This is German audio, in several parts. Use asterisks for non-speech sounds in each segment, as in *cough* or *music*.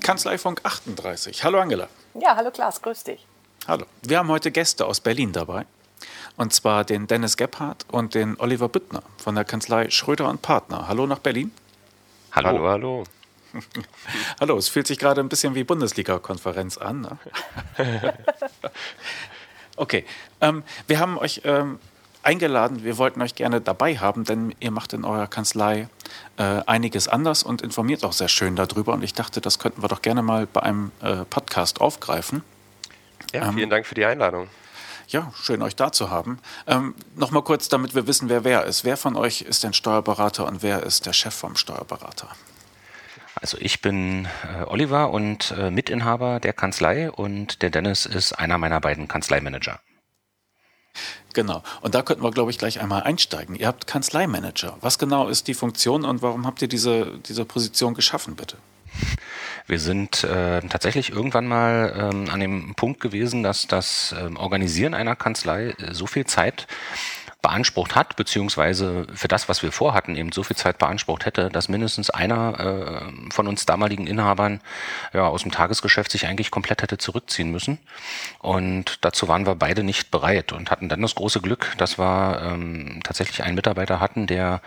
Kanzleifunk 38. Hallo Angela. Ja, hallo Klaas, grüß dich. Hallo. Wir haben heute Gäste aus Berlin dabei. Und zwar den Dennis Gebhardt und den Oliver Büttner von der Kanzlei Schröder und Partner. Hallo nach Berlin. Hallo, hallo. hallo. *laughs* hallo, es fühlt sich gerade ein bisschen wie Bundesliga-Konferenz an. Ne? *laughs* okay, ähm, wir haben euch ähm, eingeladen. Wir wollten euch gerne dabei haben, denn ihr macht in eurer Kanzlei äh, einiges anders und informiert auch sehr schön darüber. Und ich dachte, das könnten wir doch gerne mal bei einem äh, Podcast aufgreifen. Ja, ähm, vielen ähm, Dank für die Einladung. Ja, schön euch da zu haben. Ähm, Nochmal kurz, damit wir wissen, wer wer ist. Wer von euch ist denn Steuerberater und wer ist der Chef vom Steuerberater? Also ich bin äh, Oliver und äh, Mitinhaber der Kanzlei und der Dennis ist einer meiner beiden Kanzleimanager. Genau. Und da könnten wir, glaube ich, gleich einmal einsteigen. Ihr habt Kanzleimanager. Was genau ist die Funktion und warum habt ihr diese, diese Position geschaffen, bitte? Wir sind äh, tatsächlich irgendwann mal ähm, an dem Punkt gewesen, dass das ähm, Organisieren einer Kanzlei äh, so viel Zeit beansprucht hat, beziehungsweise für das, was wir vorhatten, eben so viel Zeit beansprucht hätte, dass mindestens einer äh, von uns damaligen Inhabern ja, aus dem Tagesgeschäft sich eigentlich komplett hätte zurückziehen müssen. Und dazu waren wir beide nicht bereit und hatten dann das große Glück, dass wir ähm, tatsächlich einen Mitarbeiter hatten, der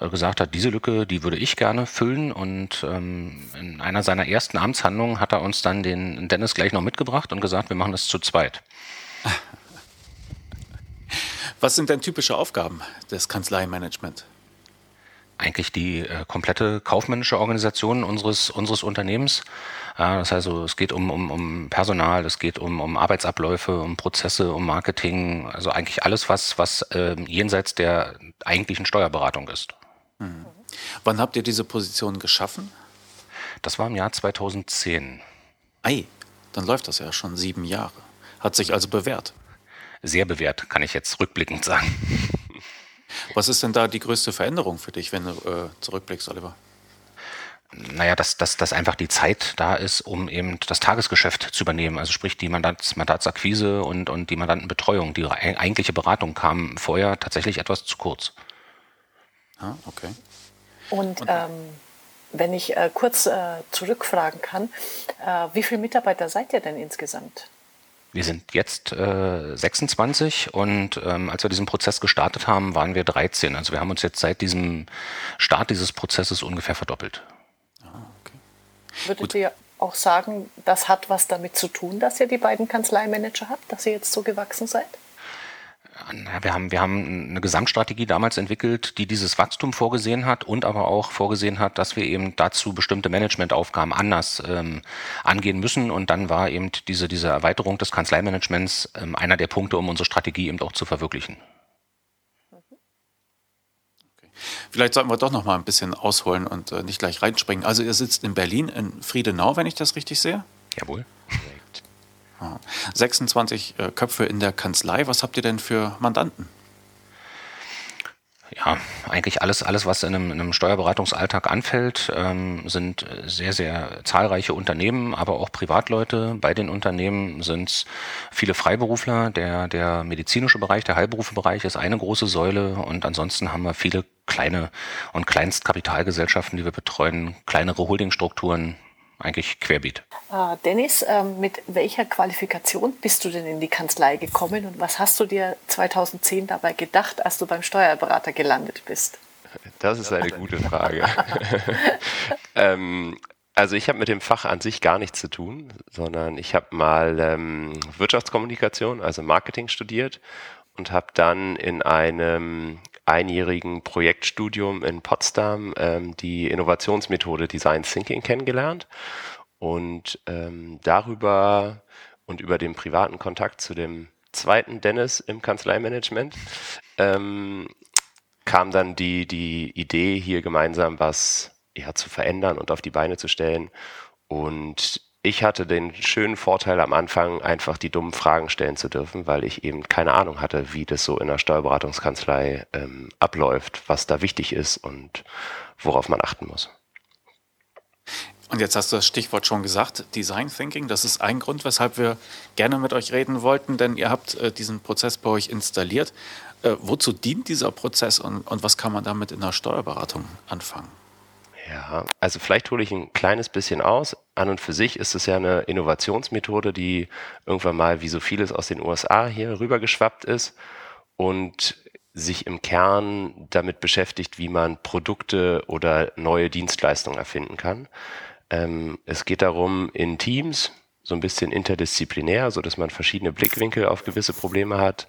äh, gesagt hat, diese Lücke, die würde ich gerne füllen. Und ähm, in einer seiner ersten Amtshandlungen hat er uns dann den Dennis gleich noch mitgebracht und gesagt, wir machen das zu zweit. *laughs* Was sind denn typische Aufgaben des Kanzleimanagement? Eigentlich die äh, komplette kaufmännische Organisation unseres, unseres Unternehmens. Ja, das heißt, also, es geht um, um, um Personal, es geht um, um Arbeitsabläufe, um Prozesse, um Marketing, also eigentlich alles, was, was äh, jenseits der eigentlichen Steuerberatung ist. Mhm. Wann habt ihr diese Position geschaffen? Das war im Jahr 2010. Ei, dann läuft das ja schon sieben Jahre. Hat sich also bewährt sehr bewährt, kann ich jetzt rückblickend sagen. Was ist denn da die größte Veränderung für dich, wenn du äh, zurückblickst, Oliver? Naja, dass, dass, dass einfach die Zeit da ist, um eben das Tagesgeschäft zu übernehmen. Also sprich die Mandats, Mandatsakquise und, und die Mandantenbetreuung. Die eigentliche Beratung kam vorher tatsächlich etwas zu kurz. Ah, okay. Und, ähm, wenn ich äh, kurz äh, zurückfragen kann, äh, wie viele Mitarbeiter seid ihr denn insgesamt? Wir sind jetzt äh, 26 und ähm, als wir diesen Prozess gestartet haben, waren wir 13. Also wir haben uns jetzt seit diesem Start dieses Prozesses ungefähr verdoppelt. Ah, okay. Würdet Gut. ihr auch sagen, das hat was damit zu tun, dass ihr die beiden Kanzleimanager habt, dass ihr jetzt so gewachsen seid? Wir haben, wir haben eine Gesamtstrategie damals entwickelt, die dieses Wachstum vorgesehen hat und aber auch vorgesehen hat, dass wir eben dazu bestimmte Managementaufgaben anders ähm, angehen müssen. Und dann war eben diese, diese Erweiterung des Kanzleimanagements ähm, einer der Punkte, um unsere Strategie eben auch zu verwirklichen. Vielleicht sollten wir doch noch mal ein bisschen ausholen und äh, nicht gleich reinspringen. Also ihr sitzt in Berlin, in Friedenau, wenn ich das richtig sehe? Jawohl. 26 äh, Köpfe in der Kanzlei. Was habt ihr denn für Mandanten? Ja, eigentlich alles, alles was in einem, in einem Steuerberatungsalltag anfällt, ähm, sind sehr, sehr zahlreiche Unternehmen, aber auch Privatleute. Bei den Unternehmen sind es viele Freiberufler. Der, der medizinische Bereich, der Heilberufebereich ist eine große Säule und ansonsten haben wir viele kleine und Kleinstkapitalgesellschaften, die wir betreuen, kleinere Holdingstrukturen, eigentlich querbeet. Äh, Dennis, äh, mit welcher Qualifikation bist du denn in die Kanzlei gekommen und was hast du dir 2010 dabei gedacht, als du beim Steuerberater gelandet bist? Das ist eine gute Frage. *laughs* ähm, also ich habe mit dem Fach an sich gar nichts zu tun, sondern ich habe mal ähm, Wirtschaftskommunikation, also Marketing studiert und habe dann in einem einjährigen Projektstudium in Potsdam ähm, die Innovationsmethode Design Thinking kennengelernt und ähm, darüber und über den privaten Kontakt zu dem zweiten Dennis im Kanzleimanagement ähm, kam dann die, die Idee, hier gemeinsam was ja, zu verändern und auf die Beine zu stellen. Und ich hatte den schönen Vorteil am Anfang, einfach die dummen Fragen stellen zu dürfen, weil ich eben keine Ahnung hatte, wie das so in der Steuerberatungskanzlei ähm, abläuft, was da wichtig ist und worauf man achten muss. Und jetzt hast du das Stichwort schon gesagt, Design Thinking. Das ist ein Grund, weshalb wir gerne mit euch reden wollten, denn ihr habt äh, diesen Prozess bei euch installiert. Äh, wozu dient dieser Prozess und, und was kann man damit in der Steuerberatung anfangen? Ja, also vielleicht hole ich ein kleines bisschen aus. An und für sich ist es ja eine Innovationsmethode, die irgendwann mal wie so vieles aus den USA hier rübergeschwappt ist und sich im Kern damit beschäftigt, wie man Produkte oder neue Dienstleistungen erfinden kann. Ähm, es geht darum, in Teams, so ein bisschen interdisziplinär, so dass man verschiedene Blickwinkel auf gewisse Probleme hat,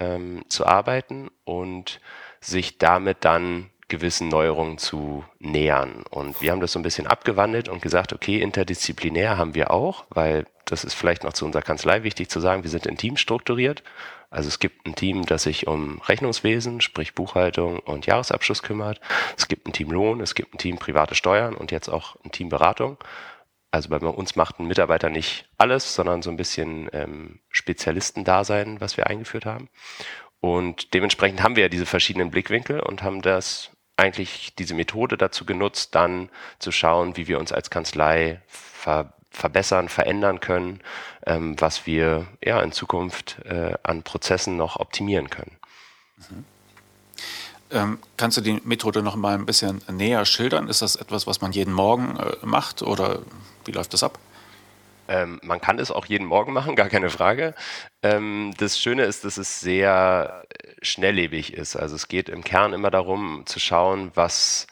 ähm, zu arbeiten und sich damit dann gewissen Neuerungen zu nähern. Und wir haben das so ein bisschen abgewandelt und gesagt, okay, interdisziplinär haben wir auch, weil das ist vielleicht noch zu unserer Kanzlei wichtig zu sagen, wir sind in Teams strukturiert. Also es gibt ein Team, das sich um Rechnungswesen, sprich Buchhaltung und Jahresabschluss kümmert. Es gibt ein Team Lohn, es gibt ein Team private Steuern und jetzt auch ein Team Beratung. Also bei uns macht ein Mitarbeiter nicht alles, sondern so ein bisschen ähm, Spezialistendasein, was wir eingeführt haben. Und dementsprechend haben wir ja diese verschiedenen Blickwinkel und haben das eigentlich diese Methode dazu genutzt, dann zu schauen, wie wir uns als Kanzlei ver verbessern, verändern können, ähm, was wir ja in Zukunft äh, an Prozessen noch optimieren können. Mhm. Ähm, kannst du die Methode noch mal ein bisschen näher schildern? Ist das etwas, was man jeden Morgen äh, macht oder wie läuft das ab? Ähm, man kann es auch jeden Morgen machen, *laughs* gar keine Frage. Ähm, das Schöne ist, dass es sehr schnelllebig ist. Also es geht im Kern immer darum zu schauen, was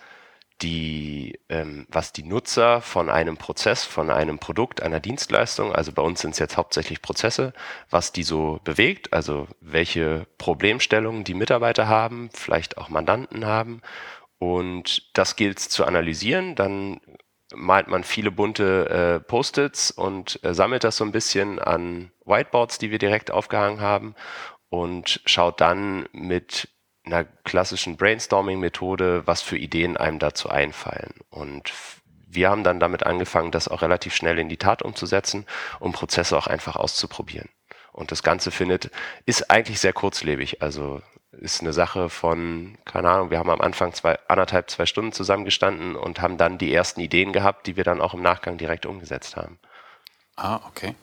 die, ähm, was die Nutzer von einem Prozess, von einem Produkt, einer Dienstleistung, also bei uns sind es jetzt hauptsächlich Prozesse, was die so bewegt, also welche Problemstellungen die Mitarbeiter haben, vielleicht auch Mandanten haben. Und das gilt es zu analysieren. Dann malt man viele bunte äh, Post-its und äh, sammelt das so ein bisschen an Whiteboards, die wir direkt aufgehangen haben und schaut dann mit einer klassischen Brainstorming-Methode, was für Ideen einem dazu einfallen. Und wir haben dann damit angefangen, das auch relativ schnell in die Tat umzusetzen, um Prozesse auch einfach auszuprobieren. Und das Ganze findet, ist eigentlich sehr kurzlebig. Also ist eine Sache von, keine Ahnung, wir haben am Anfang zwei, anderthalb, zwei Stunden zusammengestanden und haben dann die ersten Ideen gehabt, die wir dann auch im Nachgang direkt umgesetzt haben. Ah, okay.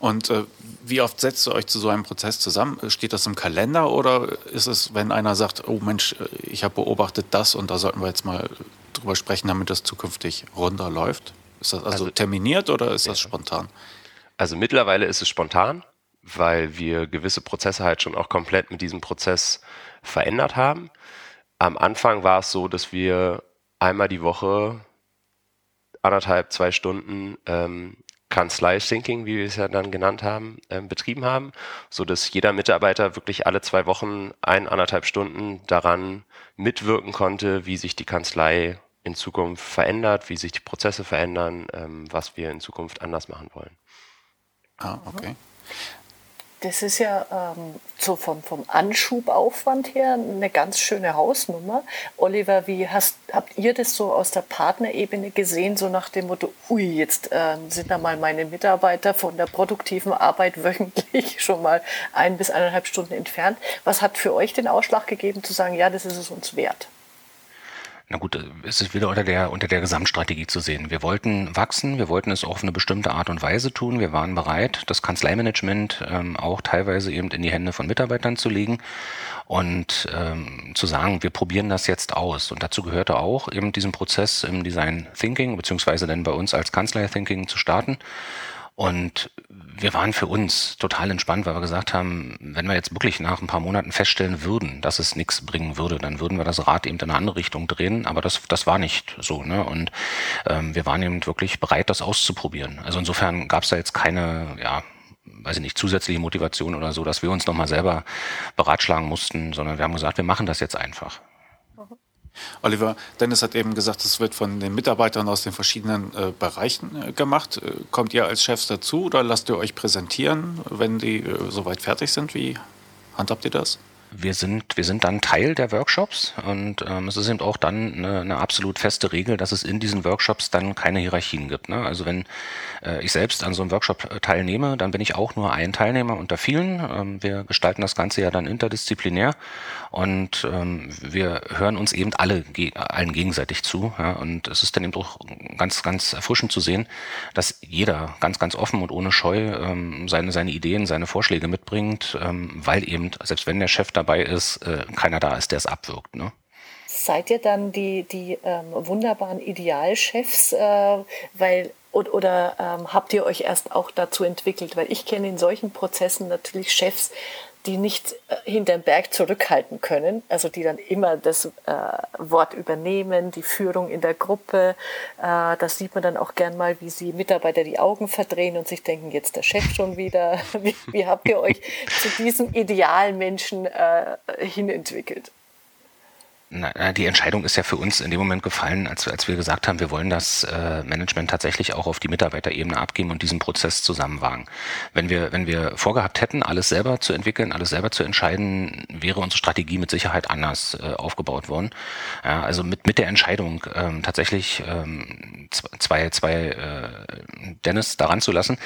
Und äh, wie oft setzt ihr euch zu so einem Prozess zusammen? Steht das im Kalender oder ist es, wenn einer sagt, oh Mensch, äh, ich habe beobachtet das und da sollten wir jetzt mal drüber sprechen, damit das zukünftig runterläuft? Ist das also, also terminiert oder ist ja. das spontan? Also mittlerweile ist es spontan weil wir gewisse Prozesse halt schon auch komplett mit diesem Prozess verändert haben. Am Anfang war es so, dass wir einmal die Woche anderthalb, zwei Stunden ähm, Kanzlei-Thinking, wie wir es ja dann genannt haben, ähm, betrieben haben, so dass jeder Mitarbeiter wirklich alle zwei Wochen ein, anderthalb Stunden daran mitwirken konnte, wie sich die Kanzlei in Zukunft verändert, wie sich die Prozesse verändern, ähm, was wir in Zukunft anders machen wollen. Ah, okay. Das ist ja ähm, so vom, vom Anschubaufwand her eine ganz schöne Hausnummer. Oliver, wie hast, habt ihr das so aus der Partnerebene gesehen, so nach dem Motto, ui, jetzt äh, sind da mal meine Mitarbeiter von der produktiven Arbeit wöchentlich *laughs* schon mal ein bis eineinhalb Stunden entfernt. Was hat für euch den Ausschlag gegeben zu sagen, ja, das ist es uns wert? Na gut, es ist wieder unter der, unter der Gesamtstrategie zu sehen. Wir wollten wachsen, wir wollten es auch auf eine bestimmte Art und Weise tun. Wir waren bereit, das Kanzleimanagement ähm, auch teilweise eben in die Hände von Mitarbeitern zu legen und ähm, zu sagen, wir probieren das jetzt aus. Und dazu gehörte auch eben diesen Prozess im Design Thinking, beziehungsweise dann bei uns als Kanzlei Thinking zu starten. Und wir waren für uns total entspannt, weil wir gesagt haben, wenn wir jetzt wirklich nach ein paar Monaten feststellen würden, dass es nichts bringen würde, dann würden wir das Rad eben in eine andere Richtung drehen. Aber das, das war nicht so. Ne? Und ähm, wir waren eben wirklich bereit, das auszuprobieren. Also insofern gab es da jetzt keine, ja, weiß ich nicht, zusätzliche Motivation oder so, dass wir uns nochmal selber beratschlagen mussten, sondern wir haben gesagt, wir machen das jetzt einfach. Oliver, Dennis hat eben gesagt, es wird von den Mitarbeitern aus den verschiedenen äh, Bereichen äh, gemacht. Äh, kommt ihr als Chefs dazu oder lasst ihr euch präsentieren, wenn die äh, soweit fertig sind? Wie handhabt ihr das? Wir sind, wir sind dann Teil der Workshops und ähm, es ist eben auch dann eine, eine absolut feste Regel, dass es in diesen Workshops dann keine Hierarchien gibt. Ne? Also wenn äh, ich selbst an so einem Workshop äh, teilnehme, dann bin ich auch nur ein Teilnehmer unter vielen. Ähm, wir gestalten das Ganze ja dann interdisziplinär und ähm, wir hören uns eben alle ge allen gegenseitig zu. Ja? Und es ist dann eben auch ganz, ganz erfrischend zu sehen, dass jeder ganz, ganz offen und ohne Scheu ähm, seine, seine Ideen, seine Vorschläge mitbringt, ähm, weil eben, selbst wenn der Chef da dabei ist, äh, keiner da ist, der es abwirkt. Ne? seid ihr dann die, die ähm, wunderbaren Idealchefs, äh, weil oder, oder ähm, habt ihr euch erst auch dazu entwickelt? Weil ich kenne in solchen Prozessen natürlich Chefs, die nicht äh, hinterm Berg zurückhalten können, also die dann immer das äh, Wort übernehmen, die Führung in der Gruppe. Äh, das sieht man dann auch gern mal, wie sie Mitarbeiter die Augen verdrehen und sich denken, jetzt der Chef schon wieder. *laughs* Wie, wie habt ihr euch zu diesem Idealmenschen äh, hinentwickelt? Na, die Entscheidung ist ja für uns in dem Moment gefallen, als, als wir gesagt haben, wir wollen das äh, Management tatsächlich auch auf die Mitarbeiterebene abgeben und diesen Prozess zusammenwagen. Wenn wir, wenn wir vorgehabt hätten, alles selber zu entwickeln, alles selber zu entscheiden, wäre unsere Strategie mit Sicherheit anders äh, aufgebaut worden. Ja, also mit, mit der Entscheidung ähm, tatsächlich ähm, zwei, zwei äh, Dennis daran zu lassen,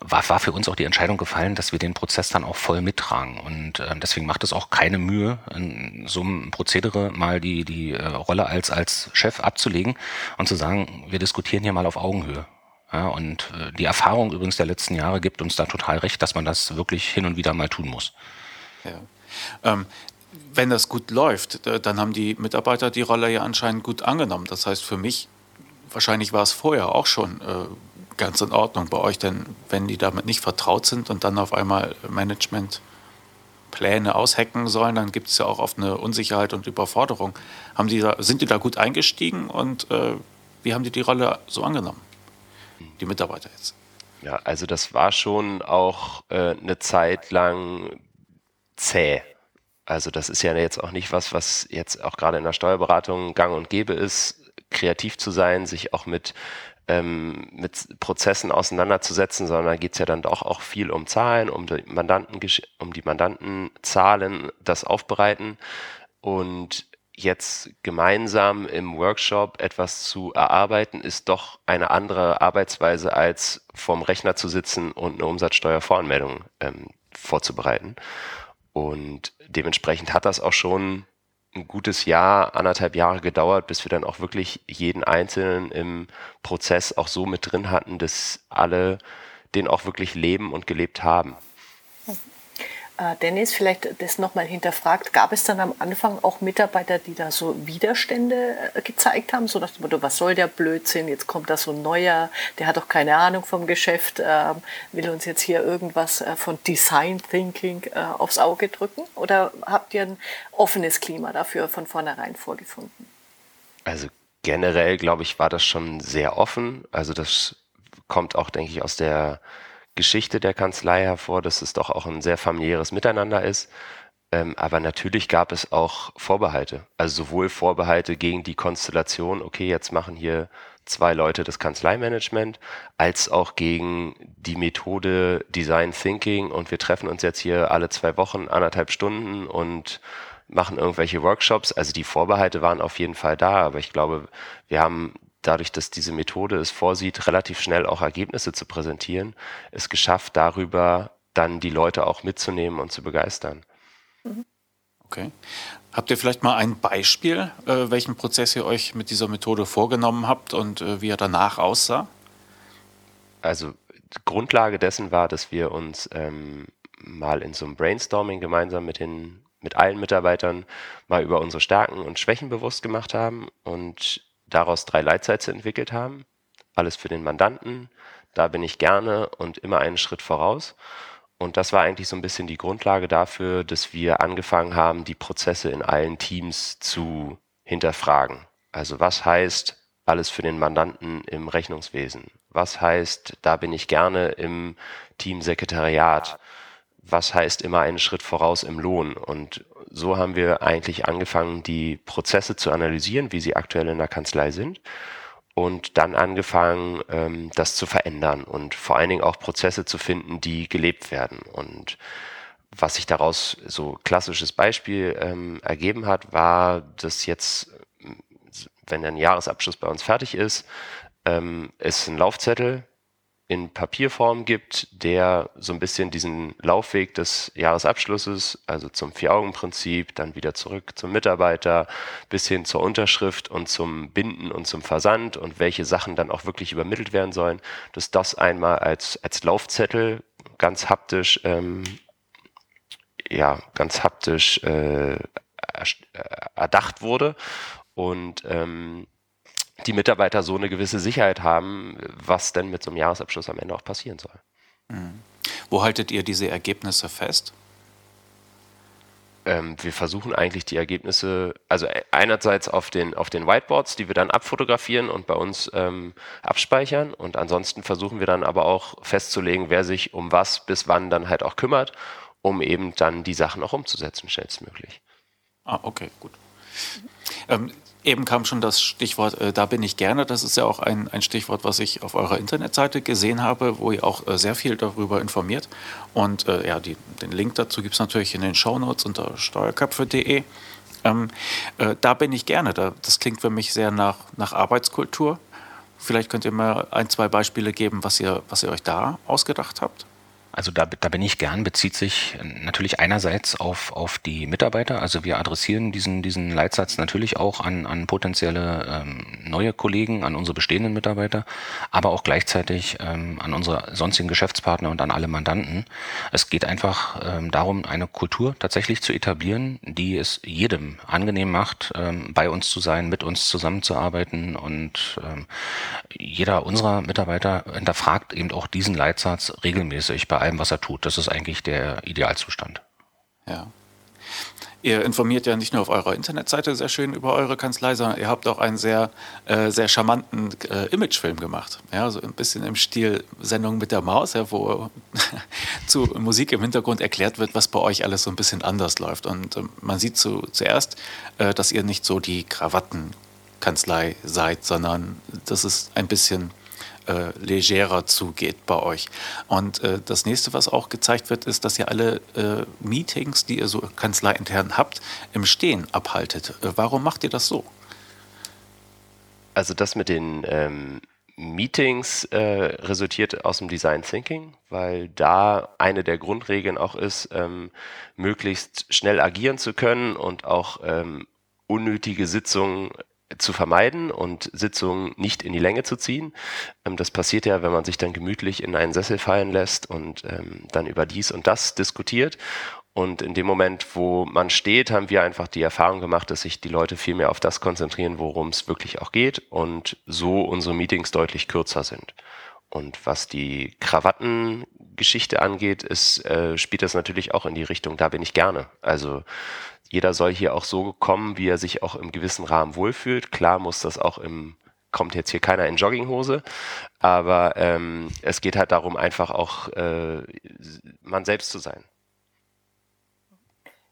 war, war für uns auch die Entscheidung gefallen, dass wir den Prozess dann auch voll mittragen. Und äh, deswegen macht es auch keine Mühe, in so einem Prozedere mal die, die äh, Rolle als, als Chef abzulegen und zu sagen, wir diskutieren hier mal auf Augenhöhe. Ja, und äh, die Erfahrung übrigens der letzten Jahre gibt uns da total recht, dass man das wirklich hin und wieder mal tun muss. Ja. Ähm, wenn das gut läuft, dann haben die Mitarbeiter die Rolle ja anscheinend gut angenommen. Das heißt, für mich, wahrscheinlich war es vorher auch schon äh, ganz in Ordnung bei euch, denn wenn die damit nicht vertraut sind und dann auf einmal Management Pläne aushacken sollen, dann gibt es ja auch oft eine Unsicherheit und Überforderung. Haben die da, sind die da gut eingestiegen und äh, wie haben die die Rolle so angenommen, die Mitarbeiter jetzt? Ja, also das war schon auch äh, eine Zeit lang zäh. Also das ist ja jetzt auch nicht was, was jetzt auch gerade in der Steuerberatung gang und gäbe ist, kreativ zu sein, sich auch mit ähm, mit Prozessen auseinanderzusetzen, sondern da geht es ja dann doch auch viel um Zahlen, um die Mandanten, um die Mandantenzahlen, das Aufbereiten und jetzt gemeinsam im Workshop etwas zu erarbeiten, ist doch eine andere Arbeitsweise, als vorm Rechner zu sitzen und eine Umsatzsteuervoranmeldung ähm, vorzubereiten. Und dementsprechend hat das auch schon ein gutes Jahr, anderthalb Jahre gedauert, bis wir dann auch wirklich jeden Einzelnen im Prozess auch so mit drin hatten, dass alle den auch wirklich leben und gelebt haben. Äh, Dennis, vielleicht das nochmal hinterfragt, gab es dann am Anfang auch Mitarbeiter, die da so Widerstände äh, gezeigt haben, so nach dem Motto, was soll der Blödsinn, jetzt kommt da so ein neuer, der hat doch keine Ahnung vom Geschäft, äh, will uns jetzt hier irgendwas äh, von Design Thinking aufs Auge drücken? Oder habt ihr ein offenes Klima dafür von vornherein vorgefunden? Also generell, glaube ich, war das schon sehr offen. Also das kommt auch, denke ich, aus der Geschichte der Kanzlei hervor, dass es doch auch ein sehr familiäres Miteinander ist. Ähm, aber natürlich gab es auch Vorbehalte. Also sowohl Vorbehalte gegen die Konstellation, okay, jetzt machen hier zwei Leute das Kanzleimanagement, als auch gegen die Methode Design Thinking und wir treffen uns jetzt hier alle zwei Wochen anderthalb Stunden und machen irgendwelche Workshops. Also die Vorbehalte waren auf jeden Fall da, aber ich glaube, wir haben dadurch, dass diese Methode es vorsieht, relativ schnell auch Ergebnisse zu präsentieren, es geschafft, darüber dann die Leute auch mitzunehmen und zu begeistern. Okay. Habt ihr vielleicht mal ein Beispiel, äh, welchen Prozess ihr euch mit dieser Methode vorgenommen habt und äh, wie er danach aussah? Also Grundlage dessen war, dass wir uns ähm, mal in so einem Brainstorming gemeinsam mit den mit allen Mitarbeitern mal über unsere Stärken und Schwächen bewusst gemacht haben und daraus drei Leitsätze entwickelt haben. Alles für den Mandanten, da bin ich gerne und immer einen Schritt voraus. Und das war eigentlich so ein bisschen die Grundlage dafür, dass wir angefangen haben, die Prozesse in allen Teams zu hinterfragen. Also was heißt alles für den Mandanten im Rechnungswesen? Was heißt, da bin ich gerne im Teamsekretariat? Was heißt immer einen Schritt voraus im Lohn? Und so haben wir eigentlich angefangen, die Prozesse zu analysieren, wie sie aktuell in der Kanzlei sind und dann angefangen, ähm, das zu verändern und vor allen Dingen auch Prozesse zu finden, die gelebt werden. Und was sich daraus so klassisches Beispiel ähm, ergeben hat, war, dass jetzt, wenn ein Jahresabschluss bei uns fertig ist, ähm, ist ein Laufzettel in Papierform gibt, der so ein bisschen diesen Laufweg des Jahresabschlusses, also zum Vier-Augen-Prinzip, dann wieder zurück zum Mitarbeiter, bis hin zur Unterschrift und zum Binden und zum Versand und welche Sachen dann auch wirklich übermittelt werden sollen, dass das einmal als, als Laufzettel ganz haptisch, ähm, ja, ganz haptisch äh, erdacht wurde. Und ähm, die Mitarbeiter so eine gewisse Sicherheit haben, was denn mit so einem Jahresabschluss am Ende auch passieren soll. Mhm. Wo haltet ihr diese Ergebnisse fest? Ähm, wir versuchen eigentlich die Ergebnisse, also e-, einerseits auf den, auf den Whiteboards, die wir dann abfotografieren und bei uns ähm, abspeichern und ansonsten versuchen wir dann aber auch festzulegen, wer sich um was bis wann dann halt auch kümmert, um eben dann die Sachen auch umzusetzen, schnellstmöglich. Ah, okay, gut. Ähm, Eben kam schon das Stichwort, äh, da bin ich gerne. Das ist ja auch ein, ein Stichwort, was ich auf eurer Internetseite gesehen habe, wo ihr auch äh, sehr viel darüber informiert. Und äh, ja, die, den Link dazu gibt es natürlich in den Shownotes unter steuerköpfe.de. Ähm, äh, da bin ich gerne. Da, das klingt für mich sehr nach, nach Arbeitskultur. Vielleicht könnt ihr mal ein, zwei Beispiele geben, was ihr, was ihr euch da ausgedacht habt. Also da, da bin ich gern, bezieht sich natürlich einerseits auf, auf die Mitarbeiter. Also wir adressieren diesen, diesen Leitsatz natürlich auch an, an potenzielle ähm, neue Kollegen, an unsere bestehenden Mitarbeiter, aber auch gleichzeitig ähm, an unsere sonstigen Geschäftspartner und an alle Mandanten. Es geht einfach ähm, darum, eine Kultur tatsächlich zu etablieren, die es jedem angenehm macht, ähm, bei uns zu sein, mit uns zusammenzuarbeiten und ähm, jeder unserer Mitarbeiter hinterfragt eben auch diesen Leitsatz regelmäßig bei allem, was er tut. Das ist eigentlich der Idealzustand. Ja. Ihr informiert ja nicht nur auf eurer Internetseite sehr schön über eure Kanzlei, sondern ihr habt auch einen sehr, äh, sehr charmanten äh, Imagefilm gemacht. Ja, so ein bisschen im Stil Sendung mit der Maus, ja, wo *laughs* zu Musik im Hintergrund erklärt wird, was bei euch alles so ein bisschen anders läuft. Und äh, man sieht zu, zuerst, äh, dass ihr nicht so die Krawattenkanzlei seid, sondern das ist ein bisschen äh, legerer zugeht bei euch. Und äh, das nächste, was auch gezeigt wird, ist, dass ihr alle äh, Meetings, die ihr so kanzleiintern habt, im Stehen abhaltet. Äh, warum macht ihr das so? Also das mit den ähm, Meetings äh, resultiert aus dem Design Thinking, weil da eine der Grundregeln auch ist, ähm, möglichst schnell agieren zu können und auch ähm, unnötige Sitzungen zu vermeiden und Sitzungen nicht in die Länge zu ziehen. Ähm, das passiert ja, wenn man sich dann gemütlich in einen Sessel fallen lässt und ähm, dann über dies und das diskutiert. Und in dem Moment, wo man steht, haben wir einfach die Erfahrung gemacht, dass sich die Leute viel mehr auf das konzentrieren, worum es wirklich auch geht und so unsere Meetings deutlich kürzer sind. Und was die Krawattengeschichte angeht, ist, äh, spielt das natürlich auch in die Richtung, da bin ich gerne. Also jeder soll hier auch so kommen, wie er sich auch im gewissen Rahmen wohlfühlt. Klar muss das auch im, kommt jetzt hier keiner in Jogginghose, aber ähm, es geht halt darum, einfach auch äh, man selbst zu sein.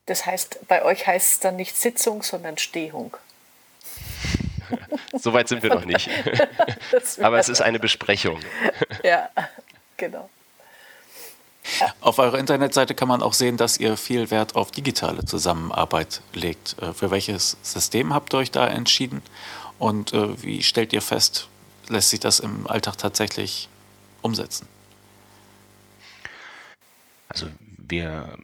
Das heißt, bei euch heißt es dann nicht Sitzung, sondern Stehung. Soweit sind wir noch nicht. *laughs* aber es ist eine Besprechung. ja, genau. Auf eurer Internetseite kann man auch sehen, dass ihr viel Wert auf digitale Zusammenarbeit legt. Äh, für welches System habt ihr euch da entschieden? Und äh, wie stellt ihr fest, lässt sich das im Alltag tatsächlich umsetzen? Also wir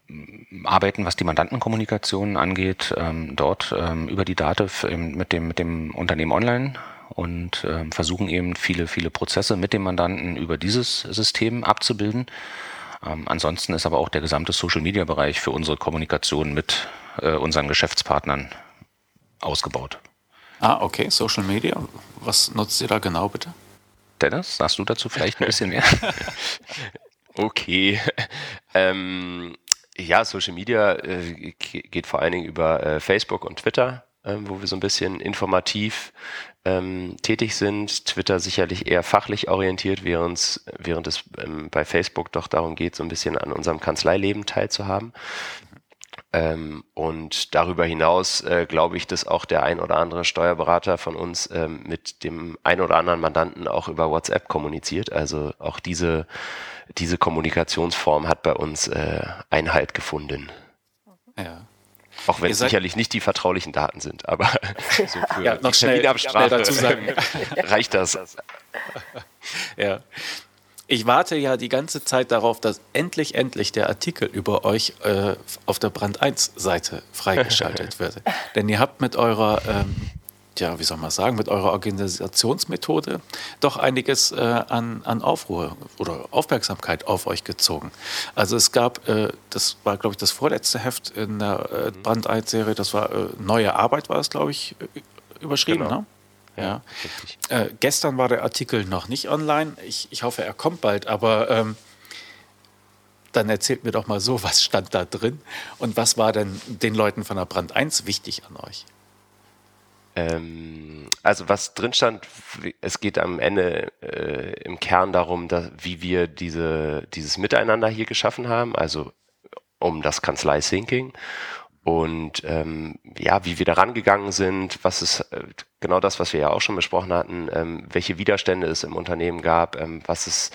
arbeiten, was die Mandantenkommunikation angeht, ähm, dort ähm, über die Daten mit dem, mit dem Unternehmen online und ähm, versuchen eben viele, viele Prozesse mit dem Mandanten über dieses System abzubilden. Ähm, ansonsten ist aber auch der gesamte Social-Media-Bereich für unsere Kommunikation mit äh, unseren Geschäftspartnern ausgebaut. Ah, okay, Social Media. Was nutzt ihr da genau bitte? Dennis, sagst du dazu vielleicht ein bisschen mehr? *laughs* okay. *laughs* Ähm, ja, Social Media äh, geht vor allen Dingen über äh, Facebook und Twitter, äh, wo wir so ein bisschen informativ ähm, tätig sind. Twitter sicherlich eher fachlich orientiert, während, während es ähm, bei Facebook doch darum geht, so ein bisschen an unserem Kanzleileben teilzuhaben. Ähm, und darüber hinaus äh, glaube ich, dass auch der ein oder andere Steuerberater von uns ähm, mit dem ein oder anderen Mandanten auch über WhatsApp kommuniziert. Also auch diese, diese Kommunikationsform hat bei uns äh, Einhalt gefunden. Ja. Auch wenn es sicherlich nicht die vertraulichen Daten sind, aber *laughs* so für ja, noch schnell, schnell dazu sagen. *laughs* reicht das. *laughs* Ja. Ich warte ja die ganze Zeit darauf, dass endlich, endlich der Artikel über euch äh, auf der Brand 1 Seite freigeschaltet wird. Denn ihr habt mit eurer ähm, ja, wie soll man sagen, mit eurer Organisationsmethode doch einiges äh, an, an Aufruhr oder Aufmerksamkeit auf euch gezogen. Also es gab, äh, das war, glaube ich, das vorletzte Heft in der äh, mhm. Brand 1-Serie, das war äh, Neue Arbeit, war es, glaube ich, überschrieben, genau. ne? Ja. ja äh, gestern war der Artikel noch nicht online. Ich, ich hoffe, er kommt bald, aber ähm, dann erzählt mir doch mal so, was stand da drin und was war denn den Leuten von der Brand 1 wichtig an euch? Ähm, also was drin stand, es geht am Ende äh, im Kern darum, dass, wie wir diese, dieses Miteinander hier geschaffen haben, also um das Kanzlei-Thinking und ähm, ja, wie wir da rangegangen sind, was ist äh, genau das, was wir ja auch schon besprochen hatten, ähm, welche Widerstände es im Unternehmen gab, ähm, was es,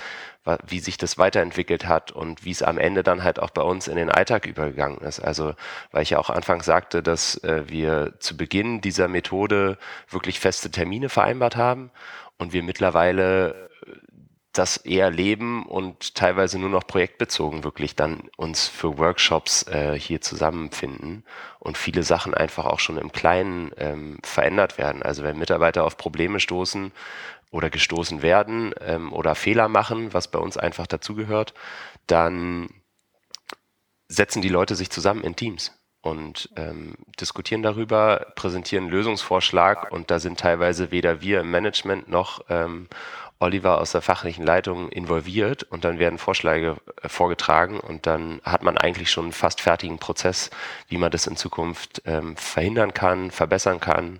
wie sich das weiterentwickelt hat und wie es am Ende dann halt auch bei uns in den Alltag übergegangen ist. Also, weil ich ja auch anfangs sagte, dass äh, wir zu Beginn dieser Methode wirklich feste Termine vereinbart haben und wir mittlerweile das eher leben und teilweise nur noch projektbezogen wirklich dann uns für Workshops äh, hier zusammenfinden und viele Sachen einfach auch schon im Kleinen ähm, verändert werden. Also wenn Mitarbeiter auf Probleme stoßen oder gestoßen werden ähm, oder Fehler machen, was bei uns einfach dazugehört, dann setzen die Leute sich zusammen in Teams und ähm, diskutieren darüber, präsentieren Lösungsvorschlag und da sind teilweise weder wir im Management noch ähm, Oliver aus der fachlichen Leitung involviert und dann werden Vorschläge äh, vorgetragen und dann hat man eigentlich schon einen fast fertigen Prozess, wie man das in Zukunft ähm, verhindern kann, verbessern kann.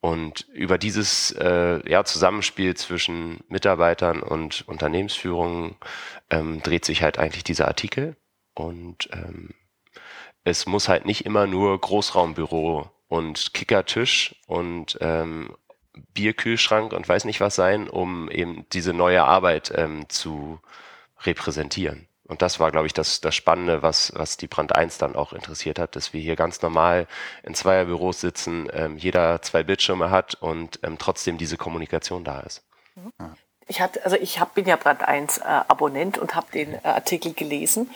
Und über dieses äh, ja, Zusammenspiel zwischen Mitarbeitern und Unternehmensführung ähm, dreht sich halt eigentlich dieser Artikel. Und ähm, es muss halt nicht immer nur Großraumbüro und Kickertisch und ähm, Bierkühlschrank und weiß nicht was sein, um eben diese neue Arbeit ähm, zu repräsentieren. Und das war, glaube ich, das, das Spannende, was, was die Brand 1 dann auch interessiert hat, dass wir hier ganz normal in Zweierbüros sitzen, ähm, jeder zwei Bildschirme hat und ähm, trotzdem diese Kommunikation da ist. Mhm ich hatte, also ich hab, bin ja Brand 1 äh, Abonnent und habe den äh, Artikel gelesen.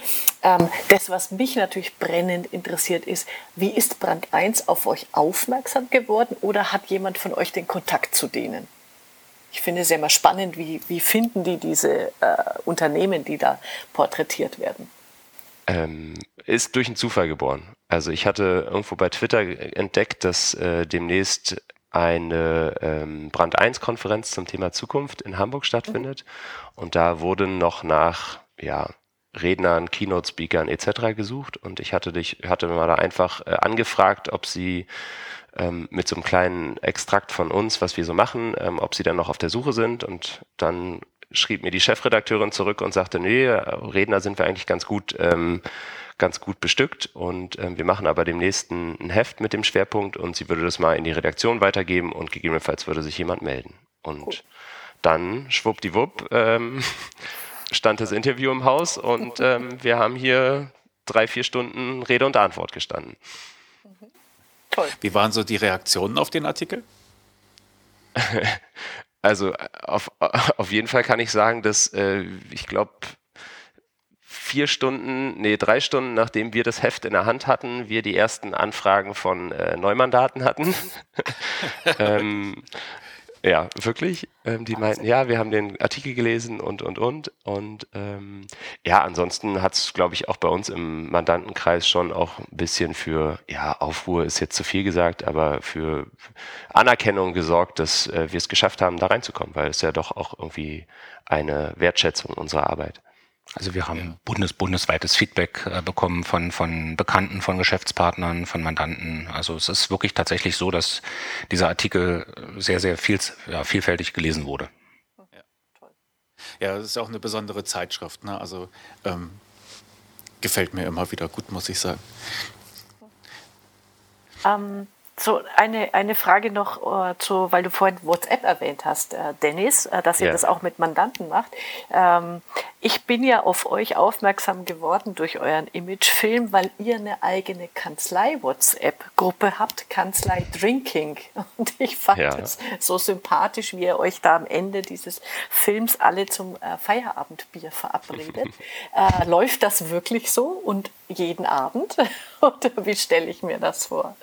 Ähm, das, was mich natürlich brennend interessiert, ist, wie ist Brand 1 auf euch aufmerksam geworden oder hat jemand von euch den Kontakt zu denen? Ich finde es immer spannend, wie, wie finden die diese äh, Unternehmen, die da porträtiert werden? Ähm, ist durch einen Zufall geboren. Also ich hatte irgendwo bei Twitter entdeckt, dass äh, demnächst eine ähm, Brand 1 Konferenz zum Thema Zukunft in Hamburg stattfindet. Und da wurden noch nach ja, Rednern, Keynote-Speakern etc. gesucht. Und ich hatte dich, hatte mal da einfach äh, angefragt, ob sie ähm, mit so einem kleinen Extrakt von uns, was wir so machen, ähm, ob sie dann noch auf der Suche sind. Und dann schrieb mir die Chefredakteurin zurück und sagte, nee, Redner sind wir eigentlich ganz gut. Ähm, ganz gut bestückt und äh, wir machen aber demnächst ein, ein Heft mit dem Schwerpunkt und sie würde das mal in die Redaktion weitergeben und gegebenenfalls würde sich jemand melden. Und cool. dann, schwuppdiwupp, ähm, *laughs* stand das Interview im Haus und ähm, wir haben hier drei, vier Stunden Rede und Antwort gestanden. Toll. Wie waren so die Reaktionen auf den Artikel? *laughs* also auf, auf jeden Fall kann ich sagen, dass äh, ich glaube, vier Stunden, nee, drei Stunden, nachdem wir das Heft in der Hand hatten, wir die ersten Anfragen von äh, Neumandaten hatten. *laughs* ähm, ja, wirklich. Ähm, die meinten, ja, wir haben den Artikel gelesen und, und, und. Und ähm, ja, ansonsten hat es, glaube ich, auch bei uns im Mandantenkreis schon auch ein bisschen für, ja, Aufruhr ist jetzt zu viel gesagt, aber für Anerkennung gesorgt, dass äh, wir es geschafft haben, da reinzukommen, weil es ja doch auch irgendwie eine Wertschätzung unserer Arbeit. Also wir haben ja. bundes, bundesweites Feedback äh, bekommen von, von Bekannten, von Geschäftspartnern, von Mandanten. Also es ist wirklich tatsächlich so, dass dieser Artikel sehr, sehr viel, ja, vielfältig gelesen wurde. Ja, toll. Ja, das ist auch eine besondere Zeitschrift. Ne? Also ähm, gefällt mir immer wieder gut, muss ich sagen. Ähm, so, eine, eine Frage noch, äh, zu, weil du vorhin WhatsApp erwähnt hast, äh, Dennis, äh, dass ihr ja. das auch mit Mandanten macht. Ähm, ich bin ja auf euch aufmerksam geworden durch euren Imagefilm, weil ihr eine eigene Kanzlei-WhatsApp-Gruppe habt, Kanzlei Drinking. *laughs* Und ich fand ja. es so sympathisch, wie ihr euch da am Ende dieses Films alle zum äh, Feierabendbier verabredet. *laughs* äh, läuft das wirklich so und jeden Abend? *laughs* Oder wie stelle ich mir das vor?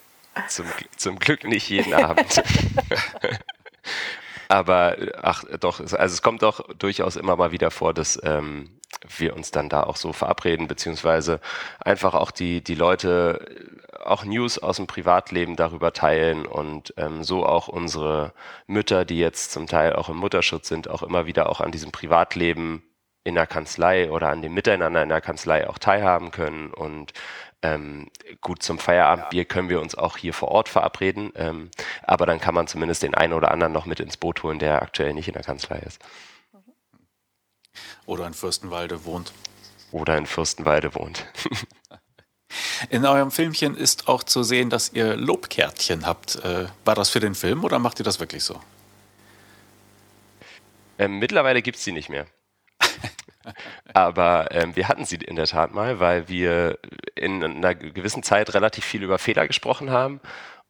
Zum, zum Glück nicht jeden Abend. *laughs* Aber ach doch, also es kommt doch durchaus immer mal wieder vor, dass ähm, wir uns dann da auch so verabreden, beziehungsweise einfach auch die, die Leute auch News aus dem Privatleben darüber teilen und ähm, so auch unsere Mütter, die jetzt zum Teil auch im Mutterschutz sind, auch immer wieder auch an diesem Privatleben in der Kanzlei oder an dem Miteinander in der Kanzlei auch teilhaben können und ähm, gut zum Feierabendbier können wir uns auch hier vor Ort verabreden, ähm, aber dann kann man zumindest den einen oder anderen noch mit ins Boot holen, der aktuell nicht in der Kanzlei ist. Oder in Fürstenwalde wohnt. Oder in Fürstenwalde wohnt. *laughs* In eurem Filmchen ist auch zu sehen, dass ihr Lobkärtchen habt. Äh, war das für den Film oder macht ihr das wirklich so? Ähm, mittlerweile gibt es die nicht mehr. *laughs* Aber ähm, wir hatten sie in der Tat mal, weil wir in einer gewissen Zeit relativ viel über Fehler gesprochen haben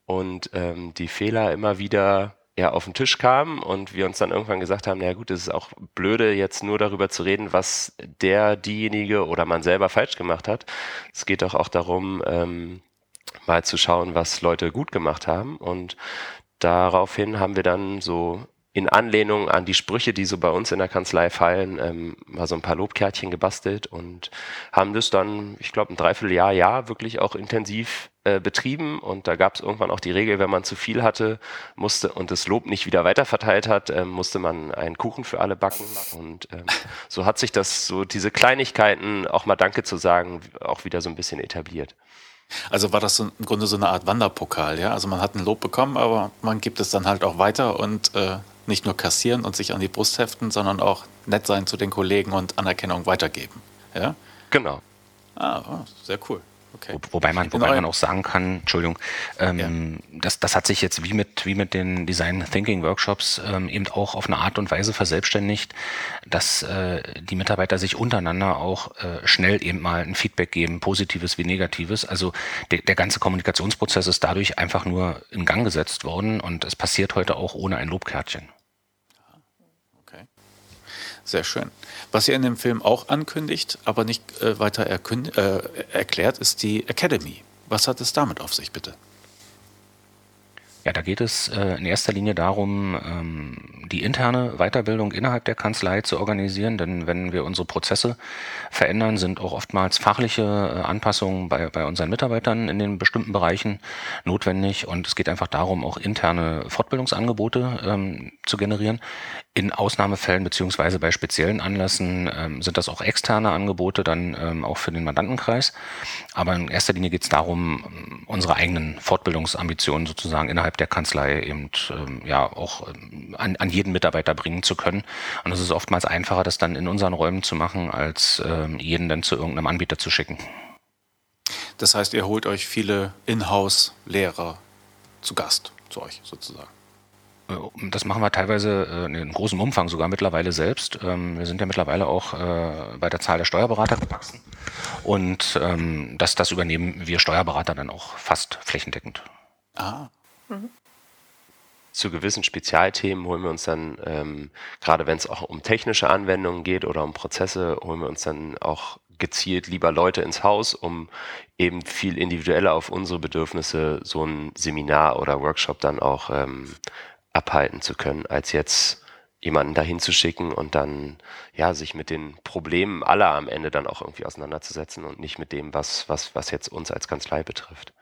und ähm, die Fehler immer wieder ja, auf den Tisch kamen und wir uns dann irgendwann gesagt haben, na gut, es ist auch blöde, jetzt nur darüber zu reden, was der, diejenige oder man selber falsch gemacht hat. Es geht doch auch darum, ähm, mal zu schauen, was Leute gut gemacht haben und daraufhin haben wir dann so in Anlehnung an die Sprüche, die so bei uns in der Kanzlei fallen, ähm, mal so ein paar Lobkärtchen gebastelt und haben das dann, ich glaube, ein Dreivierteljahr, Jahr wirklich auch intensiv äh, betrieben. Und da gab es irgendwann auch die Regel, wenn man zu viel hatte, musste und das Lob nicht wieder weiterverteilt hat, äh, musste man einen Kuchen für alle backen. Und ähm, so hat sich das, so diese Kleinigkeiten, auch mal Danke zu sagen, auch wieder so ein bisschen etabliert. Also war das im Grunde so eine Art Wanderpokal, ja? Also man hat ein Lob bekommen, aber man gibt es dann halt auch weiter und äh, nicht nur kassieren und sich an die Brust heften, sondern auch nett sein zu den Kollegen und Anerkennung weitergeben. Ja? Genau. Ah, sehr cool. Okay. Wo, wobei man, wobei man auch sagen kann, Entschuldigung, ähm, ja. das, das hat sich jetzt wie mit, wie mit den Design Thinking Workshops ähm, eben auch auf eine Art und Weise verselbstständigt, dass äh, die Mitarbeiter sich untereinander auch äh, schnell eben mal ein Feedback geben, positives wie negatives. Also de, der ganze Kommunikationsprozess ist dadurch einfach nur in Gang gesetzt worden und es passiert heute auch ohne ein Lobkärtchen. Sehr schön. Was ihr in dem Film auch ankündigt, aber nicht äh, weiter äh, erklärt, ist die Academy. Was hat es damit auf sich, bitte? Ja, da geht es äh, in erster Linie darum, ähm, die interne Weiterbildung innerhalb der Kanzlei zu organisieren, denn wenn wir unsere Prozesse verändern, sind auch oftmals fachliche äh, Anpassungen bei, bei unseren Mitarbeitern in den bestimmten Bereichen notwendig und es geht einfach darum, auch interne Fortbildungsangebote ähm, zu generieren. In Ausnahmefällen beziehungsweise bei speziellen Anlässen ähm, sind das auch externe Angebote, dann ähm, auch für den Mandantenkreis. Aber in erster Linie geht es darum, unsere eigenen Fortbildungsambitionen sozusagen innerhalb der Kanzlei eben ähm, ja auch ähm, an, an jeden Mitarbeiter bringen zu können. Und es ist oftmals einfacher, das dann in unseren Räumen zu machen, als ähm, jeden dann zu irgendeinem Anbieter zu schicken. Das heißt, ihr holt euch viele Inhouse-Lehrer zu Gast, zu euch sozusagen. Äh, das machen wir teilweise äh, in großem Umfang sogar mittlerweile selbst. Ähm, wir sind ja mittlerweile auch äh, bei der Zahl der Steuerberater gewachsen. Und ähm, das, das übernehmen wir Steuerberater dann auch fast flächendeckend. Ah. Mhm. Zu gewissen Spezialthemen holen wir uns dann, ähm, gerade wenn es auch um technische Anwendungen geht oder um Prozesse, holen wir uns dann auch gezielt lieber Leute ins Haus, um eben viel individueller auf unsere Bedürfnisse so ein Seminar oder Workshop dann auch ähm, abhalten zu können, als jetzt jemanden dahin zu schicken und dann ja sich mit den Problemen aller am Ende dann auch irgendwie auseinanderzusetzen und nicht mit dem, was, was, was jetzt uns als Kanzlei betrifft.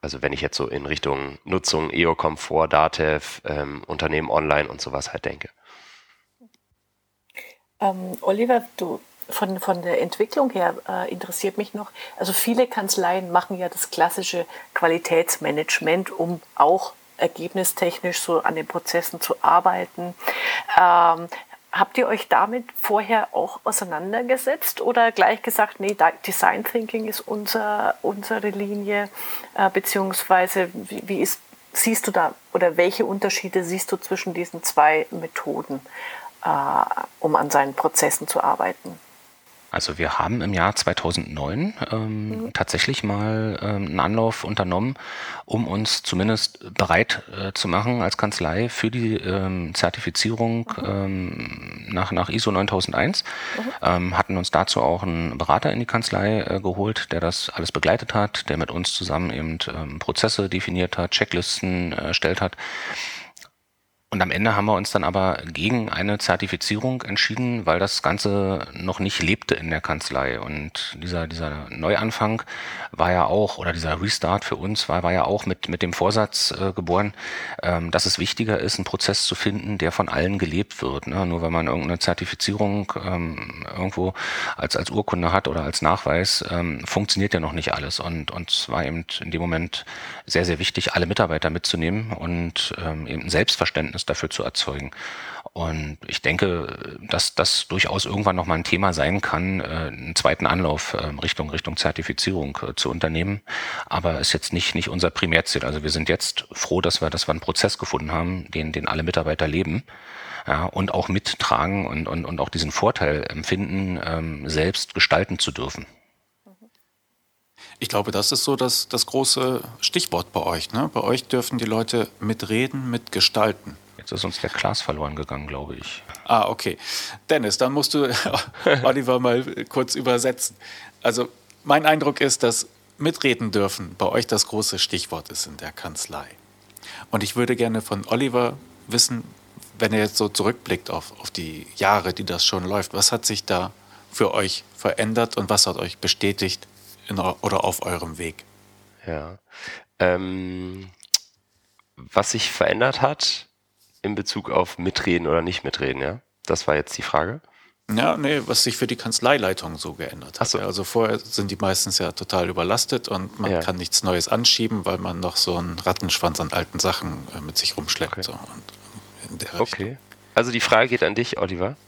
Also wenn ich jetzt so in Richtung Nutzung, EO-Komfort, DATEV, ähm, Unternehmen online und sowas halt denke. Ähm, Oliver, du von, von der Entwicklung her äh, interessiert mich noch, also viele Kanzleien machen ja das klassische Qualitätsmanagement, um auch ergebnistechnisch so an den Prozessen zu arbeiten. Ähm, habt ihr euch damit vorher auch auseinandergesetzt oder gleich gesagt, nee, Design Thinking ist unser, unsere Linie, äh, beziehungsweise wie, wie ist, siehst du da oder welche Unterschiede siehst du zwischen diesen zwei Methoden, äh, um an seinen Prozessen zu arbeiten? Also wir haben im Jahr 2009 ähm, mhm. tatsächlich mal ähm, einen Anlauf unternommen, um uns zumindest bereit äh, zu machen als Kanzlei für die ähm, Zertifizierung mhm. ähm, nach, nach ISO 9001, mhm. ähm, hatten uns dazu auch einen Berater in die Kanzlei äh, geholt, der das alles begleitet hat, der mit uns zusammen eben ähm, Prozesse definiert hat, Checklisten äh, erstellt hat. Und am Ende haben wir uns dann aber gegen eine Zertifizierung entschieden, weil das Ganze noch nicht lebte in der Kanzlei. Und dieser, dieser Neuanfang war ja auch, oder dieser Restart für uns war, war ja auch mit, mit dem Vorsatz äh, geboren, ähm, dass es wichtiger ist, einen Prozess zu finden, der von allen gelebt wird. Ne? Nur wenn man irgendeine Zertifizierung ähm, irgendwo als, als Urkunde hat oder als Nachweis, ähm, funktioniert ja noch nicht alles. Und, es war eben in dem Moment sehr, sehr wichtig, alle Mitarbeiter mitzunehmen und ähm, eben ein Selbstverständnis Verständnis dafür zu erzeugen. Und ich denke, dass das durchaus irgendwann nochmal ein Thema sein kann, äh, einen zweiten Anlauf ähm, Richtung, Richtung Zertifizierung äh, zu unternehmen. Aber ist jetzt nicht, nicht unser Primärziel. Also wir sind jetzt froh, dass wir, dass wir einen Prozess gefunden haben, den, den alle Mitarbeiter leben. Ja, und auch mittragen und, und, und auch diesen Vorteil empfinden, ähm, selbst gestalten zu dürfen. Ich glaube, das ist so das, das große Stichwort bei euch. Ne? Bei euch dürfen die Leute mitreden, mitgestalten. Jetzt ist uns der Klaas verloren gegangen, glaube ich. Ah, okay. Dennis, dann musst du *laughs* Oliver mal kurz übersetzen. Also mein Eindruck ist, dass mitreden dürfen bei euch das große Stichwort ist in der Kanzlei. Und ich würde gerne von Oliver wissen, wenn er jetzt so zurückblickt auf, auf die Jahre, die das schon läuft, was hat sich da für euch verändert und was hat euch bestätigt in, oder auf eurem Weg? Ja. Ähm, was sich verändert hat, in Bezug auf mitreden oder nicht mitreden, ja? Das war jetzt die Frage. Ja, nee, was sich für die Kanzleileitung so geändert hat. So. Also vorher sind die meistens ja total überlastet und man ja. kann nichts Neues anschieben, weil man noch so einen Rattenschwanz an alten Sachen äh, mit sich rumschleppt. Okay. So, okay. Also die Frage geht an dich, Oliver. *laughs*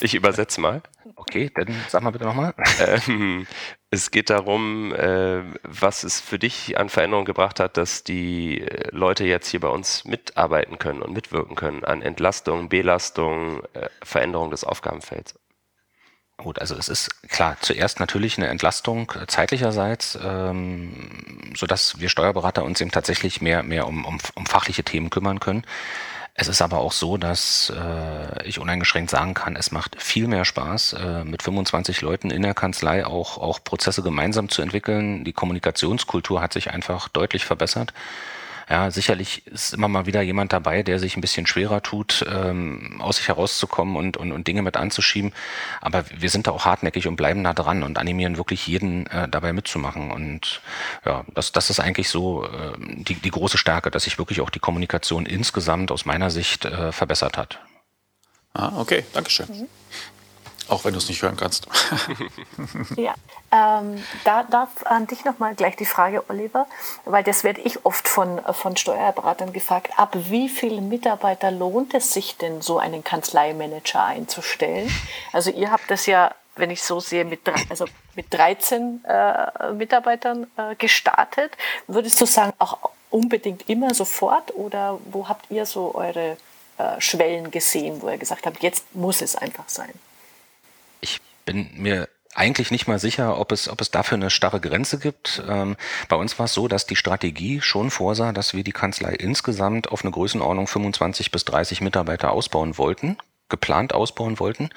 Ich übersetze mal. Okay, dann sag mal bitte nochmal. Ähm, es geht darum, äh, was es für dich an Veränderungen gebracht hat, dass die äh, Leute jetzt hier bei uns mitarbeiten können und mitwirken können an Entlastung, Belastung, äh, Veränderung des Aufgabenfelds. Gut, also es ist klar, zuerst natürlich eine Entlastung äh, zeitlicherseits, ähm, sodass wir Steuerberater uns eben tatsächlich mehr, mehr um, um, um fachliche Themen kümmern können. Es ist aber auch so, dass äh, ich uneingeschränkt sagen kann, es macht viel mehr Spaß, äh, mit 25 Leuten in der Kanzlei auch, auch Prozesse gemeinsam zu entwickeln. Die Kommunikationskultur hat sich einfach deutlich verbessert. Ja, sicherlich ist immer mal wieder jemand dabei, der sich ein bisschen schwerer tut, ähm, aus sich herauszukommen und, und, und Dinge mit anzuschieben. Aber wir sind da auch hartnäckig und bleiben da dran und animieren wirklich jeden äh, dabei mitzumachen. Und ja, das, das ist eigentlich so äh, die, die große Stärke, dass sich wirklich auch die Kommunikation insgesamt aus meiner Sicht äh, verbessert hat. Ah, okay, Dankeschön. Mhm. Auch wenn du es nicht hören kannst. *laughs* ja, ähm, da darf an dich nochmal gleich die Frage, Oliver, weil das werde ich oft von, von Steuerberatern gefragt. Ab wie viele Mitarbeiter lohnt es sich denn, so einen Kanzleimanager einzustellen? Also ihr habt das ja, wenn ich so sehe, mit, also mit 13 äh, Mitarbeitern äh, gestartet. Würdest du sagen, auch unbedingt immer sofort oder wo habt ihr so eure äh, Schwellen gesehen, wo ihr gesagt habt, jetzt muss es einfach sein? Ich bin mir eigentlich nicht mal sicher, ob es, ob es dafür eine starre Grenze gibt. Ähm, bei uns war es so, dass die Strategie schon vorsah, dass wir die Kanzlei insgesamt auf eine Größenordnung 25 bis 30 Mitarbeiter ausbauen wollten, geplant ausbauen wollten.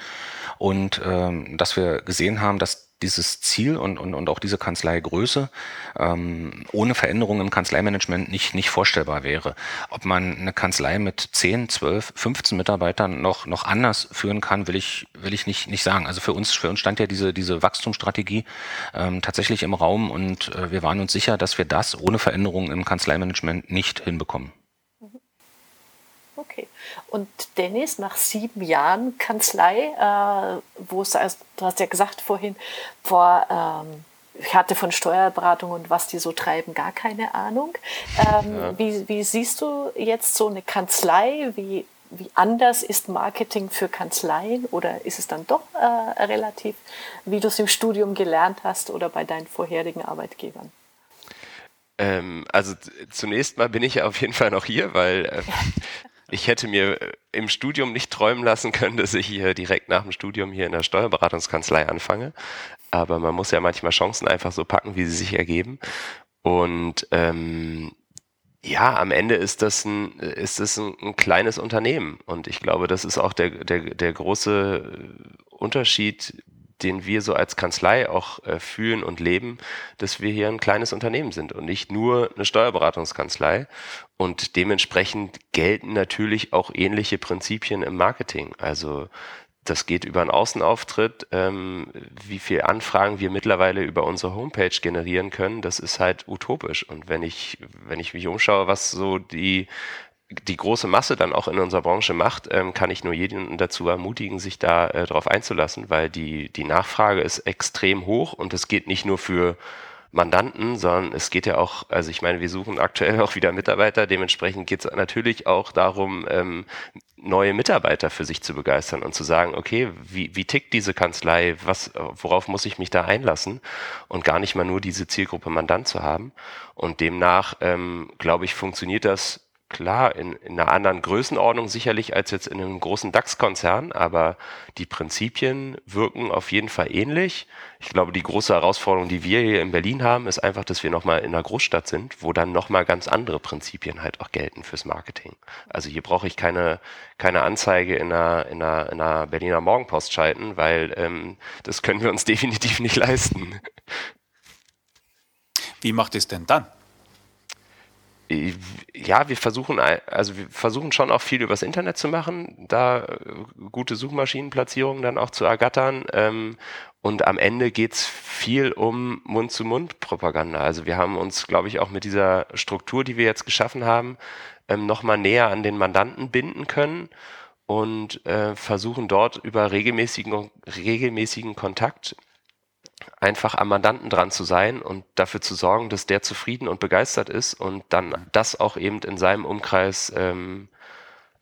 Und ähm, dass wir gesehen haben, dass dieses Ziel und, und, und auch diese Kanzleigröße ähm, ohne Veränderung im Kanzleimanagement nicht, nicht vorstellbar wäre. Ob man eine Kanzlei mit 10, 12, 15 Mitarbeitern noch, noch anders führen kann, will ich, will ich nicht, nicht sagen. Also für uns, für uns stand ja diese, diese Wachstumsstrategie ähm, tatsächlich im Raum und äh, wir waren uns sicher, dass wir das ohne Veränderung im Kanzleimanagement nicht hinbekommen. Okay. Und Dennis, nach sieben Jahren Kanzlei, äh, wo es, also, du hast ja gesagt vorhin, vor, ähm, ich hatte von Steuerberatung und was die so treiben gar keine Ahnung. Ähm, ja. wie, wie siehst du jetzt so eine Kanzlei? Wie, wie anders ist Marketing für Kanzleien oder ist es dann doch äh, relativ, wie du es im Studium gelernt hast oder bei deinen vorherigen Arbeitgebern? Ähm, also zunächst mal bin ich ja auf jeden Fall noch hier, weil äh, *laughs* ich hätte mir äh, im Studium nicht träumen lassen können, dass ich hier direkt nach dem Studium hier in der Steuerberatungskanzlei anfange. Aber man muss ja manchmal Chancen einfach so packen, wie sie sich ergeben. Und ähm, ja, am Ende ist das ein, ist das ein, ein, kleines Unternehmen. Und ich glaube, das ist auch der, der, der große Unterschied, den wir so als Kanzlei auch äh, fühlen und leben, dass wir hier ein kleines Unternehmen sind und nicht nur eine Steuerberatungskanzlei. Und dementsprechend gelten natürlich auch ähnliche Prinzipien im Marketing. Also das geht über einen Außenauftritt. Ähm, wie viele Anfragen wir mittlerweile über unsere Homepage generieren können, das ist halt utopisch. Und wenn ich, wenn ich mich umschaue, was so die die große Masse dann auch in unserer Branche macht, ähm, kann ich nur jeden dazu ermutigen, sich da äh, darauf einzulassen, weil die, die Nachfrage ist extrem hoch und es geht nicht nur für Mandanten, sondern es geht ja auch, also ich meine, wir suchen aktuell auch wieder Mitarbeiter, dementsprechend geht es natürlich auch darum, ähm, neue Mitarbeiter für sich zu begeistern und zu sagen, okay, wie, wie tickt diese Kanzlei, was, worauf muss ich mich da einlassen? Und gar nicht mal nur diese Zielgruppe Mandant zu haben. Und demnach, ähm, glaube ich, funktioniert das klar, in, in einer anderen Größenordnung sicherlich als jetzt in einem großen DAX-Konzern, aber die Prinzipien wirken auf jeden Fall ähnlich. Ich glaube, die große Herausforderung, die wir hier in Berlin haben, ist einfach, dass wir nochmal in einer Großstadt sind, wo dann nochmal ganz andere Prinzipien halt auch gelten fürs Marketing. Also hier brauche ich keine, keine Anzeige in einer, in, einer, in einer Berliner Morgenpost schalten, weil ähm, das können wir uns *laughs* definitiv nicht leisten. Wie macht es denn dann? Ja, wir versuchen, also wir versuchen schon auch viel übers Internet zu machen, da äh, gute Suchmaschinenplatzierungen dann auch zu ergattern. Ähm, und am Ende geht's viel um Mund-zu-Mund-Propaganda. Also wir haben uns, glaube ich, auch mit dieser Struktur, die wir jetzt geschaffen haben, ähm, nochmal näher an den Mandanten binden können und äh, versuchen dort über regelmäßigen, regelmäßigen Kontakt einfach am Mandanten dran zu sein und dafür zu sorgen, dass der zufrieden und begeistert ist und dann das auch eben in seinem Umkreis ähm,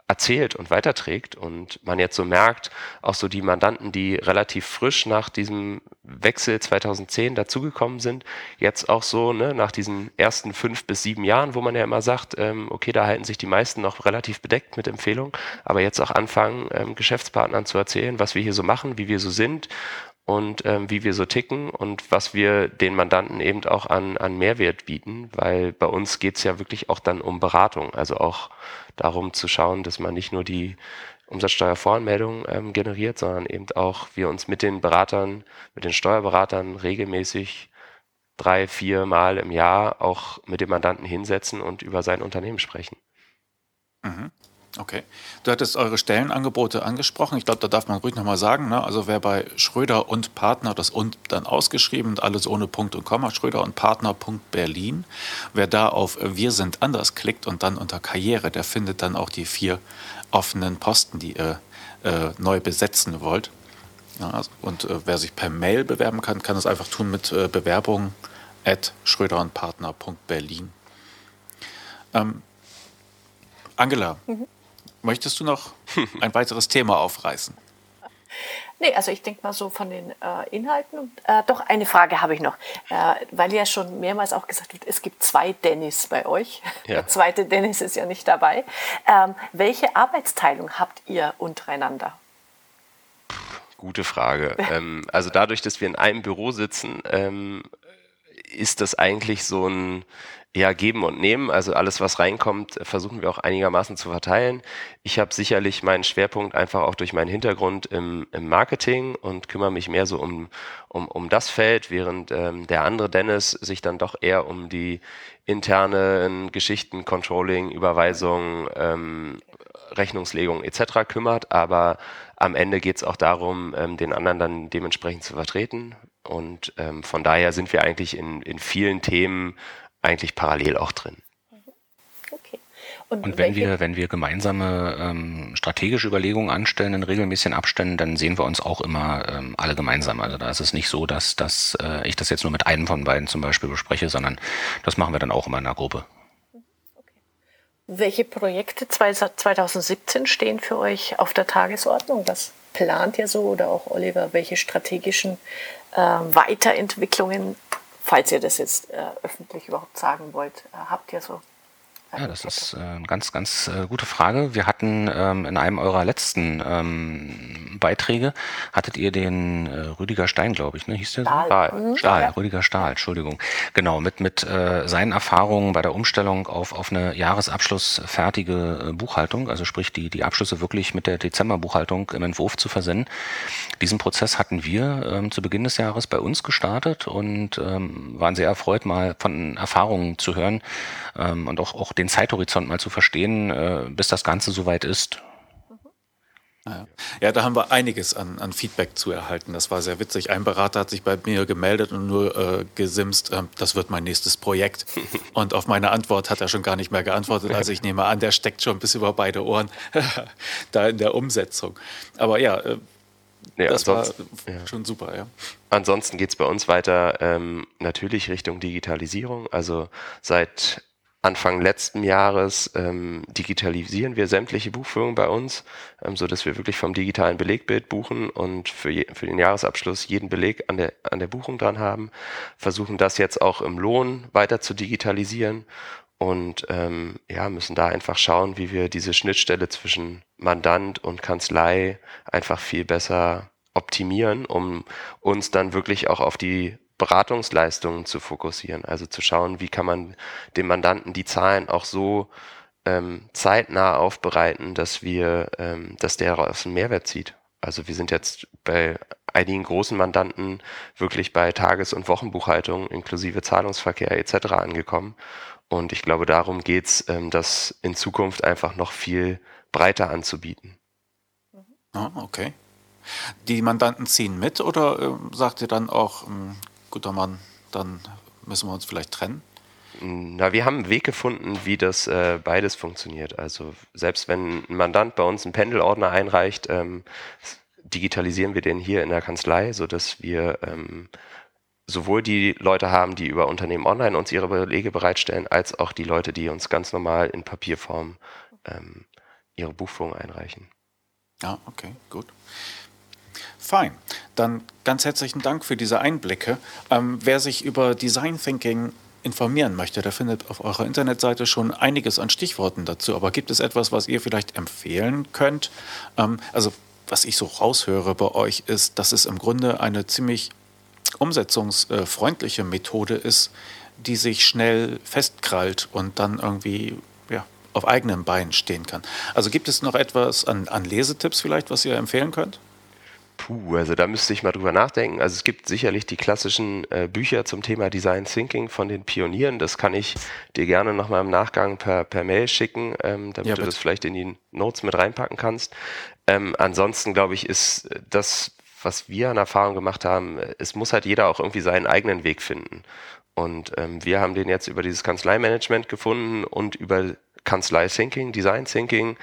erzählt und weiterträgt und man jetzt so merkt, auch so die Mandanten, die relativ frisch nach diesem Wechsel 2010 dazugekommen sind, jetzt auch so ne, nach diesen ersten fünf bis sieben Jahren, wo man ja immer sagt, ähm, okay, da halten sich die meisten noch relativ bedeckt mit Empfehlungen, aber jetzt auch anfangen, ähm, Geschäftspartnern zu erzählen, was wir hier so machen, wie wir so sind und ähm, wie wir so ticken und was wir den Mandanten eben auch an, an Mehrwert bieten, weil bei uns geht's ja wirklich auch dann um Beratung, also auch darum zu schauen, dass man nicht nur die Umsatzsteuervoranmeldung ähm, generiert, sondern eben auch wir uns mit den Beratern, mit den Steuerberatern regelmäßig drei, vier Mal im Jahr auch mit dem Mandanten hinsetzen und über sein Unternehmen sprechen. Mhm. Okay. Du hattest eure Stellenangebote angesprochen. Ich glaube, da darf man ruhig nochmal sagen. Ne? Also wer bei Schröder und Partner, das und dann ausgeschrieben, alles ohne Punkt und Komma, Schröder und Partner.berlin, wer da auf Wir sind anders klickt und dann unter Karriere, der findet dann auch die vier offenen Posten, die ihr äh, neu besetzen wollt. Ja, also, und äh, wer sich per Mail bewerben kann, kann es einfach tun mit äh, Bewerbung at Schröder und Partner.berlin. Ähm, Angela, mhm. Möchtest du noch *laughs* ein weiteres Thema aufreißen? Nee, also ich denke mal so von den äh, Inhalten. Und, äh, doch, eine Frage habe ich noch. Äh, weil ja schon mehrmals auch gesagt wird, es gibt zwei Dennis bei euch. Ja. Der zweite Dennis ist ja nicht dabei. Ähm, welche Arbeitsteilung habt ihr untereinander? Gute Frage. *laughs* ähm, also dadurch, dass wir in einem Büro sitzen, ähm, ist das eigentlich so ein ja, geben und nehmen. Also alles, was reinkommt, versuchen wir auch einigermaßen zu verteilen. Ich habe sicherlich meinen Schwerpunkt einfach auch durch meinen Hintergrund im, im Marketing und kümmere mich mehr so um, um, um das Feld, während ähm, der andere Dennis sich dann doch eher um die internen Geschichten, Controlling, Überweisung, ähm, Rechnungslegung etc. kümmert. Aber am Ende geht es auch darum, ähm, den anderen dann dementsprechend zu vertreten. Und ähm, von daher sind wir eigentlich in, in vielen Themen eigentlich parallel auch drin. Okay. Und, und wenn wir, wenn wir gemeinsame ähm, strategische Überlegungen anstellen in regelmäßigen Abständen, dann sehen wir uns auch immer ähm, alle gemeinsam. Also da ist es nicht so, dass, dass äh, ich das jetzt nur mit einem von beiden zum Beispiel bespreche, sondern das machen wir dann auch immer in einer Gruppe. Okay. Welche Projekte 2017 stehen für euch auf der Tagesordnung? Was plant ihr so oder auch Oliver, welche strategischen äh, Weiterentwicklungen falls ihr das jetzt äh, öffentlich überhaupt sagen wollt, äh, habt ihr so Ja, das ist äh, eine ganz, ganz äh, gute Frage. Wir hatten ähm, in einem eurer letzten ähm, Beiträge, hattet ihr den äh, Rüdiger Stein, glaube ich, ne? Hieß der so? Stahl. Mhm. Stahl, ja. Rüdiger Stahl, Entschuldigung. Genau, mit, mit äh, seinen Erfahrungen bei der Umstellung auf, auf eine jahresabschlussfertige äh, Buchhaltung, also sprich die, die Abschlüsse wirklich mit der Dezemberbuchhaltung im Entwurf zu versenden. Diesen Prozess hatten wir ähm, zu Beginn des Jahres bei uns gestartet und ähm, waren sehr erfreut, mal von Erfahrungen zu hören ähm, und auch, auch den Zeithorizont mal zu verstehen, äh, bis das Ganze soweit ist. Ja. ja, da haben wir einiges an, an, Feedback zu erhalten. Das war sehr witzig. Ein Berater hat sich bei mir gemeldet und nur äh, gesimst, äh, das wird mein nächstes Projekt. *laughs* Und auf meine Antwort hat er schon gar nicht mehr geantwortet. Also ich nehme an, der steckt schon bis über beide Ohren *laughs* da in der Umsetzung. Aber ja, äh, ja das war ja. schon super, ja. Ansonsten geht es bei uns weiter ähm, natürlich Richtung Digitalisierung. Also seit Anfang letzten Jahres ähm, digitalisieren wir sämtliche Buchführungen bei uns, ähm, so dass wir wirklich vom digitalen Belegbild buchen und für, je, für den Jahresabschluss jeden Beleg an der, an der Buchung dran haben. Versuchen das jetzt auch im Lohn weiter zu digitalisieren und ähm, ja, müssen da einfach schauen, wie wir diese Schnittstelle zwischen Mandant und Kanzlei einfach viel besser optimieren, um uns dann wirklich auch auf die Beratungsleistungen zu fokussieren. Also zu schauen, wie kann man dem Mandanten die Zahlen auch so ähm, zeitnah aufbereiten, dass wir, ähm, dass der daraus einen Mehrwert zieht. Also wir sind jetzt bei einigen großen Mandanten wirklich bei Tages- und Wochenbuchhaltung inklusive Zahlungsverkehr etc. angekommen. Und ich glaube, darum geht's, ähm, das in Zukunft einfach noch viel breiter anzubieten. Ah, okay. Die Mandanten ziehen mit oder äh, sagt ihr dann auch, ähm, guter Mann, dann müssen wir uns vielleicht trennen? Na, wir haben einen Weg gefunden, wie das äh, beides funktioniert. Also selbst wenn ein Mandant bei uns einen Pendelordner einreicht, ähm, digitalisieren wir den hier in der Kanzlei, sodass wir ähm, sowohl die Leute haben, die über Unternehmen online uns ihre Belege bereitstellen, als auch die Leute, die uns ganz normal in Papierform ähm, ihre Buchführung einreichen. Ja, okay, gut. Fein. Dann ganz herzlichen Dank für diese Einblicke. Ähm, wer sich über Design Thinking informieren möchte, der findet auf eurer Internetseite schon einiges an Stichworten dazu. Aber gibt es etwas, was ihr vielleicht empfehlen könnt? Ähm, also was ich so raushöre bei euch ist, dass es im Grunde eine ziemlich umsetzungsfreundliche Methode ist, die sich schnell festkrallt und dann irgendwie ja, auf eigenen Beinen stehen kann. Also gibt es noch etwas an, an Lesetipps vielleicht, was ihr empfehlen könnt? Puh, also da müsste ich mal drüber nachdenken. Also es gibt sicherlich die klassischen äh, Bücher zum Thema Design Thinking von den Pionieren. Das kann ich dir gerne nochmal im Nachgang per, per Mail schicken, ähm, damit ja, du das vielleicht in die Notes mit reinpacken kannst. Ähm, ansonsten glaube ich, ist das, was wir an Erfahrung gemacht haben, es muss halt jeder auch irgendwie seinen eigenen Weg finden. Und ähm, wir haben den jetzt über dieses Kanzleimanagement gefunden und über Kanzlei Thinking, Design Thinking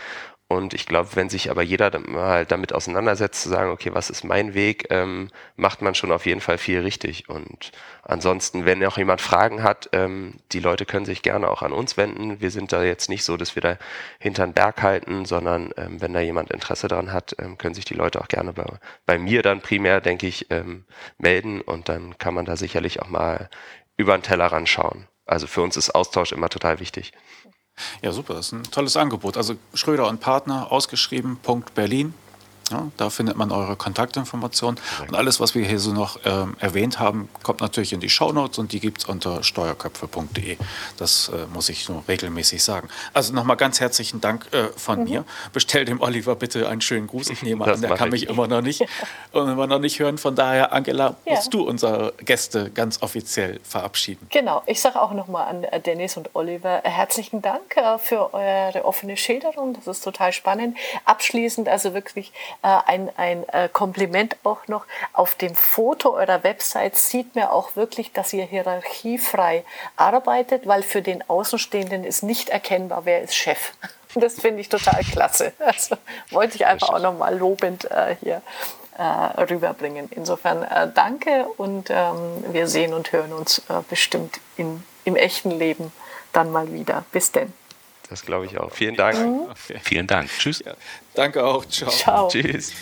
und ich glaube, wenn sich aber jeder mal damit auseinandersetzt, zu sagen, okay, was ist mein Weg, ähm, macht man schon auf jeden Fall viel richtig. Und ansonsten, wenn auch jemand Fragen hat, ähm, die Leute können sich gerne auch an uns wenden. Wir sind da jetzt nicht so, dass wir da hinter den Berg halten, sondern ähm, wenn da jemand Interesse daran hat, ähm, können sich die Leute auch gerne bei, bei mir dann primär, denke ich, ähm, melden und dann kann man da sicherlich auch mal über den Teller schauen. Also für uns ist Austausch immer total wichtig. Ja, super, das ist ein tolles Angebot. Also Schröder und Partner, ausgeschrieben, Punkt Berlin. Ja, da findet man eure Kontaktinformationen. Und alles, was wir hier so noch ähm, erwähnt haben, kommt natürlich in die Shownotes und die gibt es unter steuerköpfe.de. Das äh, muss ich so regelmäßig sagen. Also nochmal ganz herzlichen Dank äh, von mhm. mir. Bestell dem Oliver bitte einen schönen Gruß. Ich nehme das an, der kann ich. mich immer noch nicht, *laughs* immer noch nicht hören. Von daher, Angela, ja. musst du unsere Gäste ganz offiziell verabschieden. Genau, ich sage auch nochmal an äh, Dennis und Oliver äh, herzlichen Dank äh, für eure offene Schilderung. Das ist total spannend. Abschließend also wirklich ein, ein äh, Kompliment auch noch. Auf dem Foto eurer Website sieht man auch wirklich, dass ihr hierarchiefrei arbeitet, weil für den Außenstehenden ist nicht erkennbar, wer ist Chef. *laughs* Das finde ich total klasse. *laughs* Also wollte ich einfach auch nochmal lobend äh, hier äh, rüberbringen. Insofern äh, danke und ähm, wir sehen und hören uns äh, bestimmt in, im echten Leben dann mal wieder. Bis denn. Das glaube ich auch. Vielen Dank. Mhm. Okay. Vielen Dank. Tschüss. Ja, danke auch. Ciao. Ciao. Tschüss.